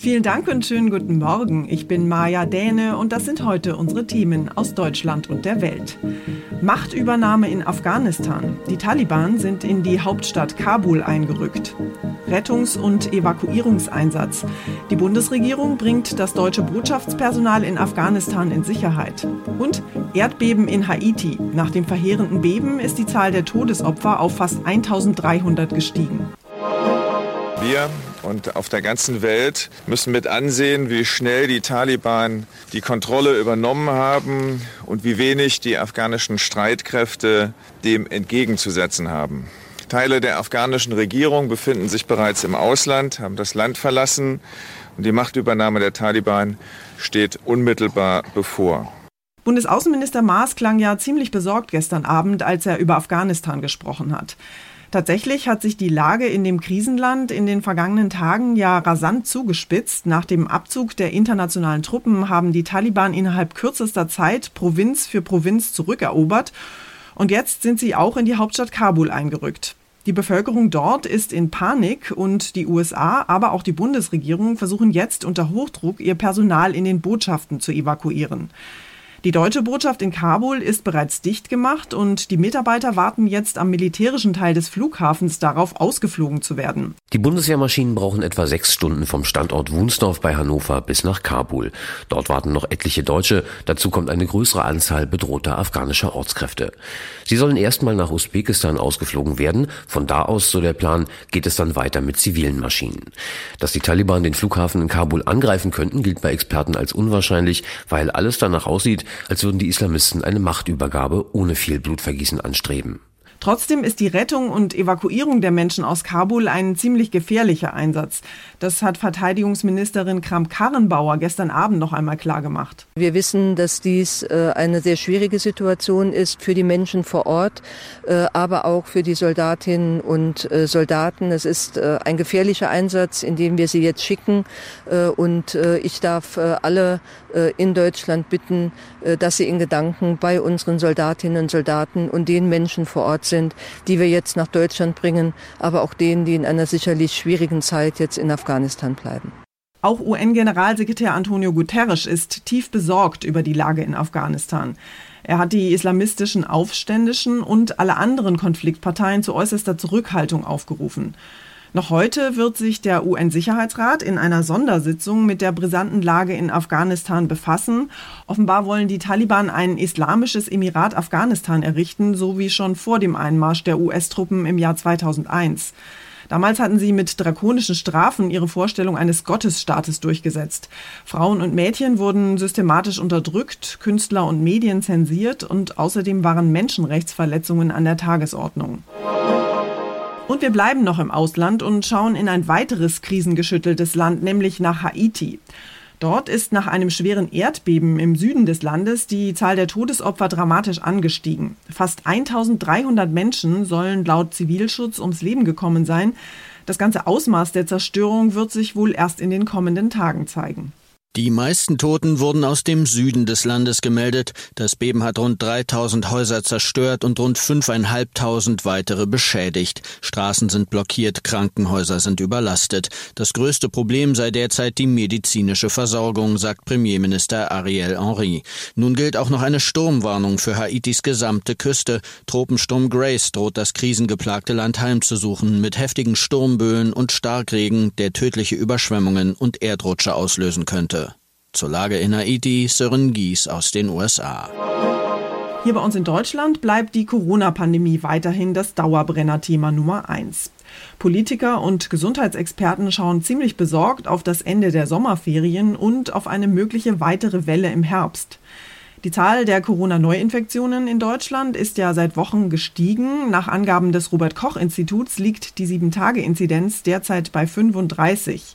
Vielen Dank und schönen guten Morgen. Ich bin Maja Däne und das sind heute unsere Themen aus Deutschland und der Welt. Machtübernahme in Afghanistan. Die Taliban sind in die Hauptstadt Kabul eingerückt. Rettungs- und Evakuierungseinsatz. Die Bundesregierung bringt das deutsche Botschaftspersonal in Afghanistan in Sicherheit. Und Erdbeben in Haiti. Nach dem verheerenden Beben ist die Zahl der Todesopfer auf fast 1300 gestiegen. Wir und auf der ganzen Welt müssen mit ansehen, wie schnell die Taliban die Kontrolle übernommen haben und wie wenig die afghanischen Streitkräfte dem entgegenzusetzen haben. Teile der afghanischen Regierung befinden sich bereits im Ausland, haben das Land verlassen und die Machtübernahme der Taliban steht unmittelbar bevor. Bundesaußenminister Maas klang ja ziemlich besorgt gestern Abend, als er über Afghanistan gesprochen hat. Tatsächlich hat sich die Lage in dem Krisenland in den vergangenen Tagen ja rasant zugespitzt. Nach dem Abzug der internationalen Truppen haben die Taliban innerhalb kürzester Zeit Provinz für Provinz zurückerobert. Und jetzt sind sie auch in die Hauptstadt Kabul eingerückt. Die Bevölkerung dort ist in Panik und die USA, aber auch die Bundesregierung versuchen jetzt unter Hochdruck ihr Personal in den Botschaften zu evakuieren. Die deutsche Botschaft in Kabul ist bereits dicht gemacht und die Mitarbeiter warten jetzt am militärischen Teil des Flughafens darauf, ausgeflogen zu werden. Die Bundeswehrmaschinen brauchen etwa sechs Stunden vom Standort Wunsdorf bei Hannover bis nach Kabul. Dort warten noch etliche Deutsche, dazu kommt eine größere Anzahl bedrohter afghanischer Ortskräfte. Sie sollen erstmal nach Usbekistan ausgeflogen werden, von da aus, so der Plan, geht es dann weiter mit zivilen Maschinen. Dass die Taliban den Flughafen in Kabul angreifen könnten, gilt bei Experten als unwahrscheinlich, weil alles danach aussieht, als würden die Islamisten eine Machtübergabe ohne viel Blutvergießen anstreben. Trotzdem ist die Rettung und Evakuierung der Menschen aus Kabul ein ziemlich gefährlicher Einsatz. Das hat Verteidigungsministerin Kramp-Karrenbauer gestern Abend noch einmal klargemacht. Wir wissen, dass dies äh, eine sehr schwierige Situation ist für die Menschen vor Ort, äh, aber auch für die Soldatinnen und äh, Soldaten. Es ist ein gefährlicher Einsatz, in dem wir sie jetzt schicken. Und ich darf alle in Deutschland bitten, dass sie in Gedanken bei unseren Soldatinnen und Soldaten und den Menschen vor Ort sind, die wir jetzt nach Deutschland bringen, aber auch denen, die in einer sicherlich schwierigen Zeit jetzt in Afghanistan bleiben. Auch UN-Generalsekretär Antonio Guterres ist tief besorgt über die Lage in Afghanistan. Er hat die islamistischen Aufständischen und alle anderen Konfliktparteien zu äußerster Zurückhaltung aufgerufen. Noch heute wird sich der UN-Sicherheitsrat in einer Sondersitzung mit der brisanten Lage in Afghanistan befassen. Offenbar wollen die Taliban ein islamisches Emirat Afghanistan errichten, so wie schon vor dem Einmarsch der US-Truppen im Jahr 2001. Damals hatten sie mit drakonischen Strafen ihre Vorstellung eines Gottesstaates durchgesetzt. Frauen und Mädchen wurden systematisch unterdrückt, Künstler und Medien zensiert und außerdem waren Menschenrechtsverletzungen an der Tagesordnung. Und wir bleiben noch im Ausland und schauen in ein weiteres krisengeschütteltes Land, nämlich nach Haiti. Dort ist nach einem schweren Erdbeben im Süden des Landes die Zahl der Todesopfer dramatisch angestiegen. Fast 1300 Menschen sollen laut Zivilschutz ums Leben gekommen sein. Das ganze Ausmaß der Zerstörung wird sich wohl erst in den kommenden Tagen zeigen. Die meisten Toten wurden aus dem Süden des Landes gemeldet. Das Beben hat rund 3000 Häuser zerstört und rund 5.500 weitere beschädigt. Straßen sind blockiert, Krankenhäuser sind überlastet. Das größte Problem sei derzeit die medizinische Versorgung, sagt Premierminister Ariel Henry. Nun gilt auch noch eine Sturmwarnung für Haitis gesamte Küste. Tropensturm Grace droht das krisengeplagte Land heimzusuchen mit heftigen Sturmböen und Starkregen, der tödliche Überschwemmungen und Erdrutsche auslösen könnte. Zur Lage in Haiti, Sören Gies aus den USA. Hier bei uns in Deutschland bleibt die Corona-Pandemie weiterhin das Dauerbrenner-Thema Nummer eins. Politiker und Gesundheitsexperten schauen ziemlich besorgt auf das Ende der Sommerferien und auf eine mögliche weitere Welle im Herbst. Die Zahl der Corona-Neuinfektionen in Deutschland ist ja seit Wochen gestiegen. Nach Angaben des Robert Koch-Instituts liegt die 7-Tage-Inzidenz derzeit bei 35.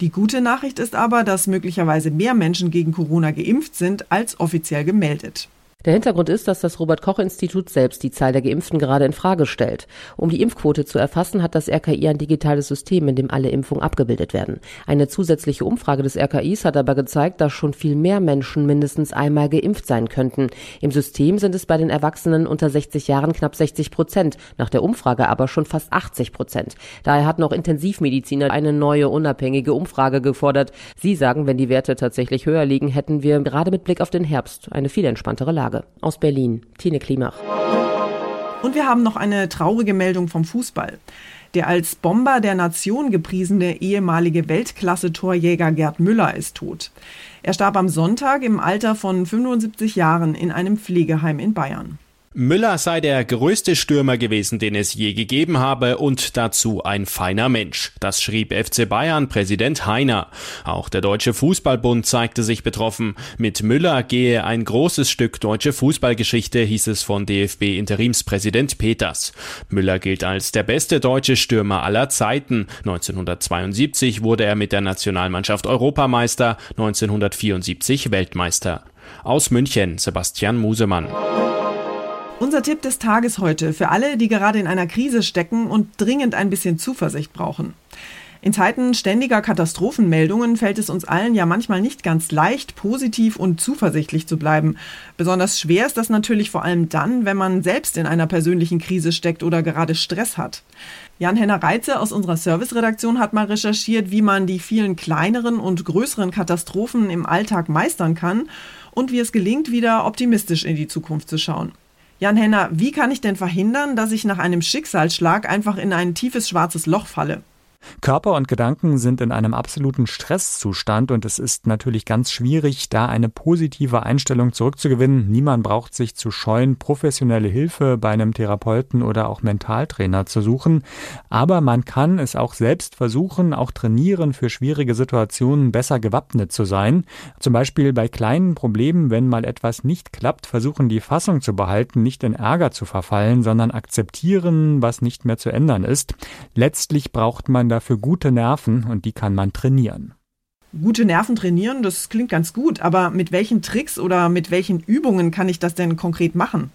Die gute Nachricht ist aber, dass möglicherweise mehr Menschen gegen Corona geimpft sind als offiziell gemeldet. Der Hintergrund ist, dass das Robert Koch Institut selbst die Zahl der Geimpften gerade in Frage stellt. Um die Impfquote zu erfassen, hat das RKI ein digitales System, in dem alle Impfungen abgebildet werden. Eine zusätzliche Umfrage des RKIs hat aber gezeigt, dass schon viel mehr Menschen mindestens einmal geimpft sein könnten. Im System sind es bei den Erwachsenen unter 60 Jahren knapp 60 Prozent, nach der Umfrage aber schon fast 80 Prozent. Daher hatten auch Intensivmediziner eine neue unabhängige Umfrage gefordert. Sie sagen, wenn die Werte tatsächlich höher liegen, hätten wir gerade mit Blick auf den Herbst eine viel entspanntere Lage. Tage. Aus Berlin, Tine Klimach. Und wir haben noch eine traurige Meldung vom Fußball. Der als Bomber der Nation gepriesene ehemalige Weltklasse-Torjäger Gerd Müller ist tot. Er starb am Sonntag im Alter von 75 Jahren in einem Pflegeheim in Bayern. Müller sei der größte Stürmer gewesen, den es je gegeben habe und dazu ein feiner Mensch. Das schrieb FC Bayern Präsident Heiner. Auch der Deutsche Fußballbund zeigte sich betroffen. Mit Müller gehe ein großes Stück deutsche Fußballgeschichte, hieß es von DFB Interimspräsident Peters. Müller gilt als der beste deutsche Stürmer aller Zeiten. 1972 wurde er mit der Nationalmannschaft Europameister, 1974 Weltmeister. Aus München Sebastian Musemann. Unser Tipp des Tages heute für alle, die gerade in einer Krise stecken und dringend ein bisschen Zuversicht brauchen. In Zeiten ständiger Katastrophenmeldungen fällt es uns allen ja manchmal nicht ganz leicht, positiv und zuversichtlich zu bleiben. Besonders schwer ist das natürlich vor allem dann, wenn man selbst in einer persönlichen Krise steckt oder gerade Stress hat. Jan-Henner Reitze aus unserer Serviceredaktion hat mal recherchiert, wie man die vielen kleineren und größeren Katastrophen im Alltag meistern kann und wie es gelingt, wieder optimistisch in die Zukunft zu schauen. Jan Henner, wie kann ich denn verhindern, dass ich nach einem Schicksalsschlag einfach in ein tiefes schwarzes Loch falle? Körper und Gedanken sind in einem absoluten Stresszustand und es ist natürlich ganz schwierig, da eine positive Einstellung zurückzugewinnen. Niemand braucht sich zu scheuen, professionelle Hilfe bei einem Therapeuten oder auch Mentaltrainer zu suchen. Aber man kann es auch selbst versuchen, auch trainieren, für schwierige Situationen besser gewappnet zu sein. Zum Beispiel bei kleinen Problemen, wenn mal etwas nicht klappt, versuchen die Fassung zu behalten, nicht in Ärger zu verfallen, sondern akzeptieren, was nicht mehr zu ändern ist. Letztlich braucht man dafür gute Nerven und die kann man trainieren. Gute Nerven trainieren, das klingt ganz gut, aber mit welchen Tricks oder mit welchen Übungen kann ich das denn konkret machen?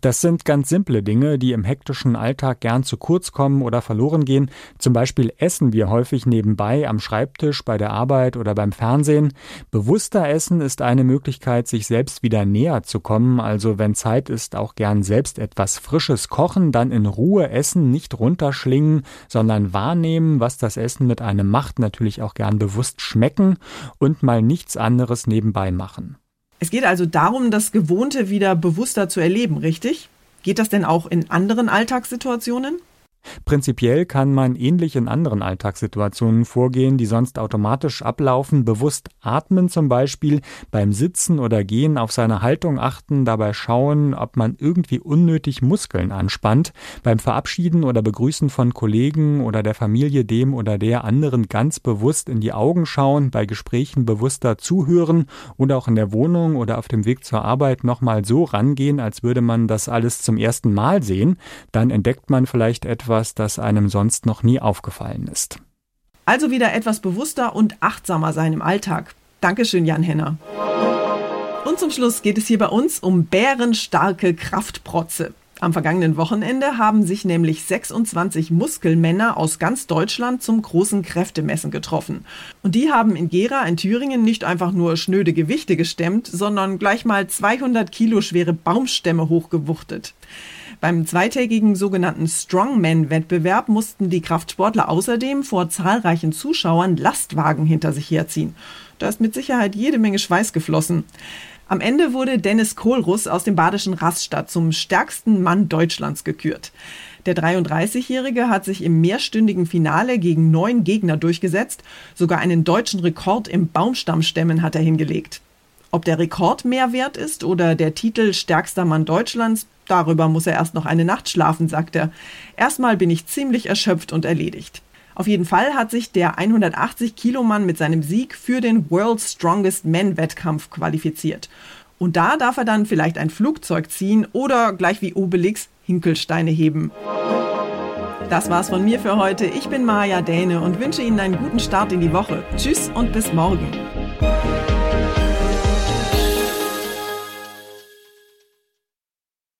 Das sind ganz simple Dinge, die im hektischen Alltag gern zu kurz kommen oder verloren gehen. Zum Beispiel essen wir häufig nebenbei am Schreibtisch, bei der Arbeit oder beim Fernsehen. Bewusster Essen ist eine Möglichkeit, sich selbst wieder näher zu kommen. Also wenn Zeit ist, auch gern selbst etwas Frisches kochen, dann in Ruhe essen, nicht runterschlingen, sondern wahrnehmen, was das Essen mit einem macht. Natürlich auch gern bewusst schmecken und mal nichts anderes nebenbei machen. Es geht also darum, das Gewohnte wieder bewusster zu erleben, richtig? Geht das denn auch in anderen Alltagssituationen? Prinzipiell kann man ähnlich in anderen Alltagssituationen vorgehen, die sonst automatisch ablaufen, bewusst atmen zum Beispiel, beim Sitzen oder Gehen auf seine Haltung achten, dabei schauen, ob man irgendwie unnötig Muskeln anspannt, beim Verabschieden oder Begrüßen von Kollegen oder der Familie dem oder der anderen ganz bewusst in die Augen schauen, bei Gesprächen bewusster zuhören oder auch in der Wohnung oder auf dem Weg zur Arbeit nochmal so rangehen, als würde man das alles zum ersten Mal sehen, dann entdeckt man vielleicht etwas, etwas, das einem sonst noch nie aufgefallen ist. Also wieder etwas bewusster und achtsamer sein im Alltag. Dankeschön, Jan Henner. Und zum Schluss geht es hier bei uns um bärenstarke Kraftprotze. Am vergangenen Wochenende haben sich nämlich 26 Muskelmänner aus ganz Deutschland zum großen Kräftemessen getroffen. Und die haben in Gera in Thüringen nicht einfach nur schnöde Gewichte gestemmt, sondern gleich mal 200 Kilo schwere Baumstämme hochgewuchtet. Beim zweitägigen sogenannten Strongman-Wettbewerb mussten die Kraftsportler außerdem vor zahlreichen Zuschauern Lastwagen hinter sich herziehen. Da ist mit Sicherheit jede Menge Schweiß geflossen. Am Ende wurde Dennis Kohlruss aus dem badischen Rastatt zum stärksten Mann Deutschlands gekürt. Der 33-Jährige hat sich im mehrstündigen Finale gegen neun Gegner durchgesetzt. Sogar einen deutschen Rekord im Baumstammstemmen hat er hingelegt. Ob der Rekord mehr wert ist oder der Titel stärkster Mann Deutschlands, darüber muss er erst noch eine Nacht schlafen, sagt er. Erstmal bin ich ziemlich erschöpft und erledigt. Auf jeden Fall hat sich der 180-Kilo-Mann mit seinem Sieg für den World's Strongest Men-Wettkampf qualifiziert. Und da darf er dann vielleicht ein Flugzeug ziehen oder gleich wie Obelix Hinkelsteine heben. Das war's von mir für heute. Ich bin Maja Däne und wünsche Ihnen einen guten Start in die Woche. Tschüss und bis morgen.